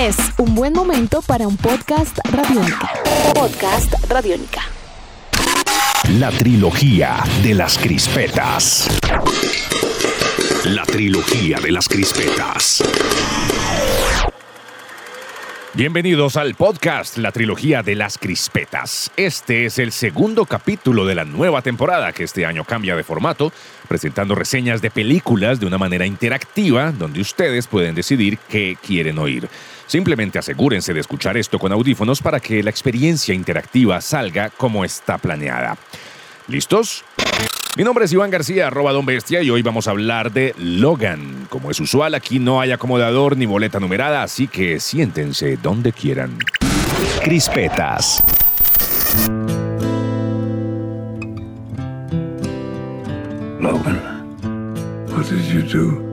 Es un buen momento para un podcast radiónica. Podcast radiónica. La trilogía de las crispetas. La trilogía de las crispetas. Bienvenidos al podcast La trilogía de las crispetas. Este es el segundo capítulo de la nueva temporada que este año cambia de formato, presentando reseñas de películas de una manera interactiva donde ustedes pueden decidir qué quieren oír. Simplemente asegúrense de escuchar esto con audífonos para que la experiencia interactiva salga como está planeada. ¿Listos? Mi nombre es Iván García, arroba Don Bestia, y hoy vamos a hablar de Logan. Como es usual, aquí no hay acomodador ni boleta numerada, así que siéntense donde quieran. Crispetas. Logan, what did you do?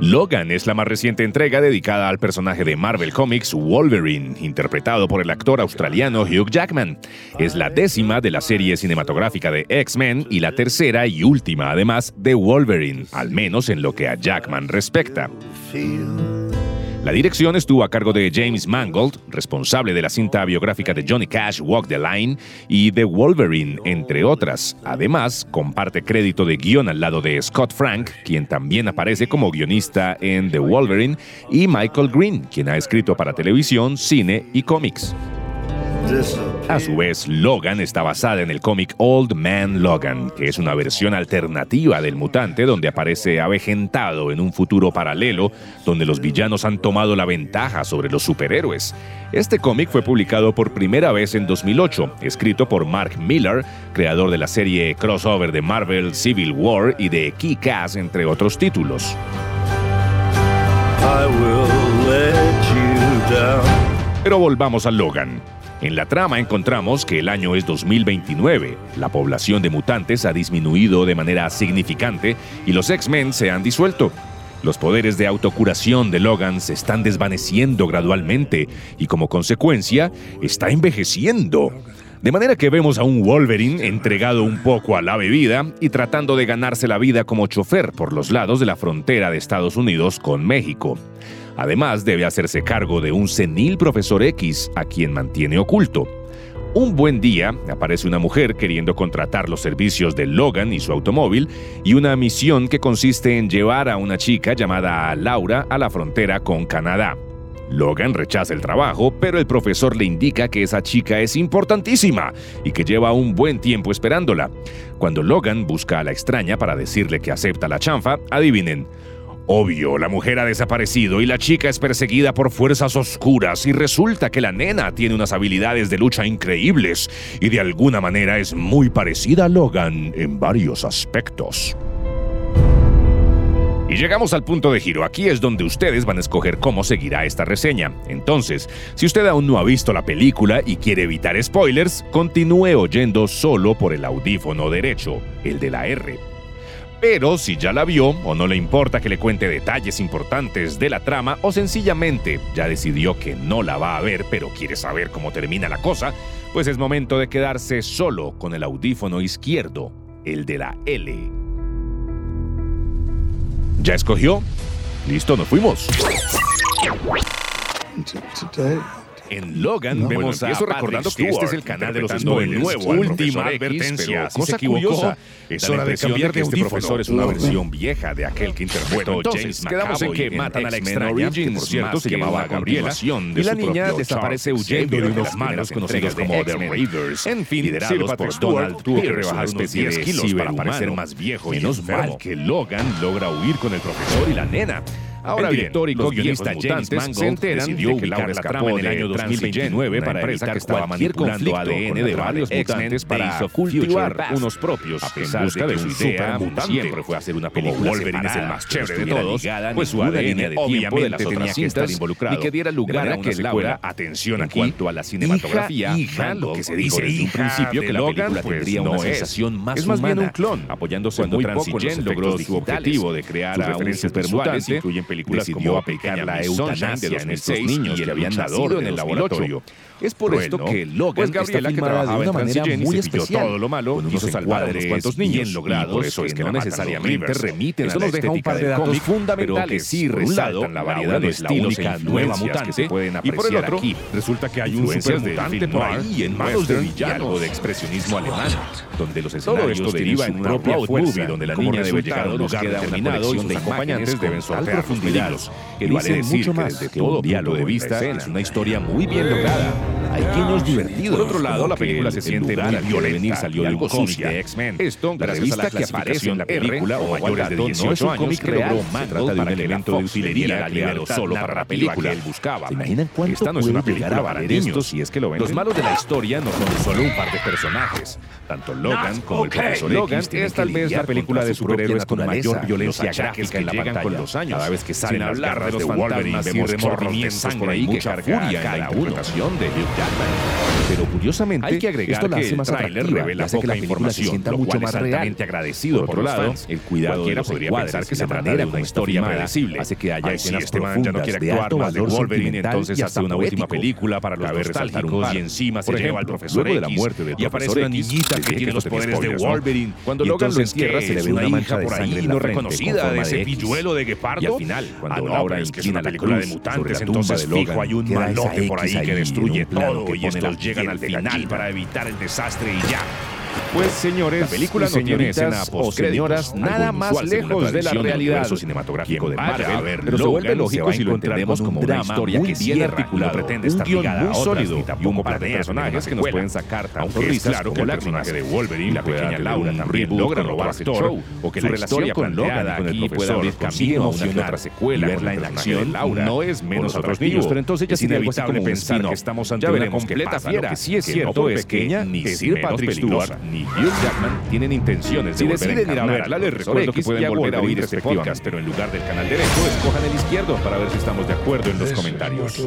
Logan es la más reciente entrega dedicada al personaje de Marvel Comics Wolverine, interpretado por el actor australiano Hugh Jackman. Es la décima de la serie cinematográfica de X-Men y la tercera y última, además, de Wolverine, al menos en lo que a Jackman respecta. La dirección estuvo a cargo de James Mangold, responsable de la cinta biográfica de Johnny Cash, Walk the Line, y de Wolverine, entre otras. Además, comparte crédito de guion al lado de Scott Frank, quien también aparece como guionista en The Wolverine, y Michael Green, quien ha escrito para televisión, cine y cómics. A su vez, Logan está basada en el cómic Old Man Logan, que es una versión alternativa del mutante donde aparece avejentado en un futuro paralelo donde los villanos han tomado la ventaja sobre los superhéroes. Este cómic fue publicado por primera vez en 2008, escrito por Mark Miller, creador de la serie crossover de Marvel Civil War y de Kick-Ass, entre otros títulos. Pero volvamos a Logan. En la trama encontramos que el año es 2029, la población de mutantes ha disminuido de manera significante y los X-Men se han disuelto. Los poderes de autocuración de Logan se están desvaneciendo gradualmente y como consecuencia está envejeciendo. De manera que vemos a un Wolverine entregado un poco a la bebida y tratando de ganarse la vida como chofer por los lados de la frontera de Estados Unidos con México. Además, debe hacerse cargo de un senil profesor X a quien mantiene oculto. Un buen día aparece una mujer queriendo contratar los servicios de Logan y su automóvil y una misión que consiste en llevar a una chica llamada Laura a la frontera con Canadá. Logan rechaza el trabajo, pero el profesor le indica que esa chica es importantísima y que lleva un buen tiempo esperándola. Cuando Logan busca a la extraña para decirle que acepta la chanfa, adivinen, Obvio, la mujer ha desaparecido y la chica es perseguida por fuerzas oscuras y resulta que la nena tiene unas habilidades de lucha increíbles y de alguna manera es muy parecida a Logan en varios aspectos. Y llegamos al punto de giro. Aquí es donde ustedes van a escoger cómo seguirá esta reseña. Entonces, si usted aún no ha visto la película y quiere evitar spoilers, continúe oyendo solo por el audífono derecho, el de la R. Pero si ya la vio o no le importa que le cuente detalles importantes de la trama o sencillamente ya decidió que no la va a ver pero quiere saber cómo termina la cosa, pues es momento de quedarse solo con el audífono izquierdo, el de la L. ¿Ya escogió? Listo, nos fuimos. En Logan vemos a recordando que este es el canal de los spoilers. Nuevo, última advertencia. Cosa curiosa. Es hora de cambiar de este profesor es una versión vieja de aquel que interpretó James quedamos en que matan a la extraña, que por cierto se llamaba Gabriela, y la niña desaparece huyendo de unos malos conocidos como The Raiders. En fin, liderados por Donald tuvo que rebajar especie de kilos para parecer más viejo. Menos mal que Logan logra huir con el profesor y la nena. Ahora el director y co-guionista James Mangold se enteran de que Laura escapó en el año 2029 para evitar que estaba manipulando ADN de varios mutantes para cultivar unos propios a pesar en busca de, su idea siempre fue hacer una película Wolverine es el más chévere de todos pues su ADN obviamente tenía que estar involucrado y que diera lugar a que Laura atención aquí en cuanto a la cinematografía. hija, lo que se dice desde un principio que la película pues tendría una sensación más es más bien un clon apoyándose muy poco en logró su objetivo de crear a un supermutante incluyen películas decidió como aplicar la eutanasia de en estos 2006 niños y que El habían nacido en el 2008. laboratorio. Es por Cruel, esto ¿no? que Logan pues está Gabriela, que filmada trabajaba de una manera muy especial, todo lo malo, con unos quiso salvar a unos cuantos niños, bien y logrados, por eso es que no necesariamente remiten Esto a la nos deja un par de datos cómic, fundamentales, pero que sí por resaltan la variedad de estilos e nueva mutante que se pueden y por el apreciar otro, aquí. resulta que hay un Influencias super del mutante film noir noir y en manos de villanos de expresionismo alemán, donde los Todo escenarios esto tienen deriva en una propia movie donde la niña debe llegar a un lugar determinado y sus acompañantes deben sortear profundidad que vale decir mucho que más desde que todo punto de vista escena. es una historia muy bien lograda. Hay guiños divertidos. Por otro lado, la película el- se siente muy violenta salió y de un algo cómic sucia. de X-Men. Esto, la gracias a la revista que aparece en la película o mayores de no es 18 un cómic que real, logró se trata de un elemento de utilería creado solo para la película. que él buscaba. ¿Se imaginan cuánto Esta no es una película para niños, si es que lo venden. Los malos de la historia no son solo un par de personajes. Tanto Logan como el profesor Logan es tal vez la película de superhéroes con mayor violencia los gráfica en la llegan pantalla. con los años. Cada vez que salen Sin las garras de de Wolverine, vemos vemos remordimientos sangre por ahí y que mucha carga furia en la cada uno. interpretación de Hugh. Pero curiosamente, Hay que agregar esto la que el más tráiler revela hace que la poca película se información, sienta lo mucho cual más es real. agradecido por otro lado, fans. el cuidado de Cualquiera los podría pensar que se la trata de una historia predecible. hace que haya Ay, escenas este man ya no quiere de actuar más de valor Wolverine, entonces y hace hasta una última película para los nostálgicos y encima se lleva al profesor luego de la X muerte del y aparece una X, niñita que tiene que los poderes de. Wolverine. Cuando Logan lo entierra, ¿qué se le ve una mancha hija de por ahí la no reconocida de ese de X. pilluelo de guepardo. Y al final, cuando ah, Laura es que es una la película de mutantes, la entonces de fijo hay un malote por X ahí que destruye plano todo que y estos llegan al final para evitar el desastre y ya. Pues señores, La película no tiene escena o señoras, nada más lejos de la realidad. cinematográfico de Marvel, a ver pero se vuelve lógico si lo entendemos como un una historia muy que bien articulado, pretende estar ligada muy sólido y un par de personajes que nos pueden sacar tanto risas claro que el la personaje de. Wolverine, la pequeña Laura también logra con robarse el show, o que su la relación historia con Logan con el profesor camino a una otra secuela verla en acción Laura no es menos atractivo. niños, pero entonces ya Es inevitable pensar que estamos ante una completa fiera. Que sí es cierto es que pequeña, ni Sir Patrick. Stewart ni Hugh Jackman tienen intenciones de Si volver deciden ir a verla, les recuerdo X que pueden y volver a oír este respectivamente, podcast. pero en lugar del canal derecho, escojan el izquierdo para ver si estamos de acuerdo en los comentarios.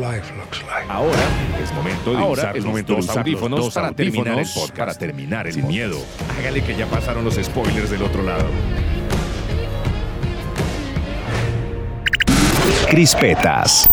Ahora es momento de Ahora usar es los momento de dos usar los audífonos dos para terminar el podcast. para terminar el Sin podcast. miedo. Hágale que ya pasaron los spoilers del otro lado. Crispetas.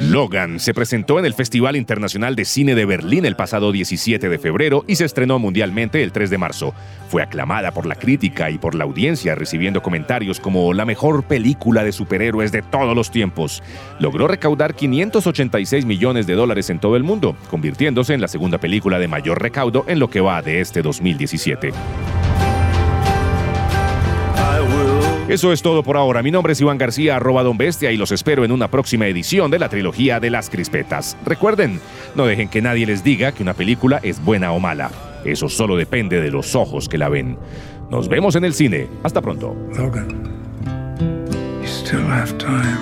Logan se presentó en el Festival Internacional de Cine de Berlín el pasado 17 de febrero y se estrenó mundialmente el 3 de marzo. Fue aclamada por la crítica y por la audiencia, recibiendo comentarios como la mejor película de superhéroes de todos los tiempos. Logró recaudar 586 millones de dólares en todo el mundo, convirtiéndose en la segunda película de mayor recaudo en lo que va de este 2017. Eso es todo por ahora. Mi nombre es Iván García, arroba Don Bestia, y los espero en una próxima edición de la trilogía de las crispetas. Recuerden, no dejen que nadie les diga que una película es buena o mala. Eso solo depende de los ojos que la ven. Nos vemos en el cine. Hasta pronto. Logan, you still have time.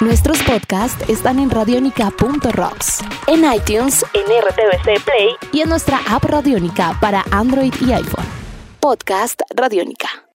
Nuestros podcasts están en radionica.rocks, en iTunes, en RTVC Play y en nuestra app Radionica para Android y iPhone. Podcast Radionica.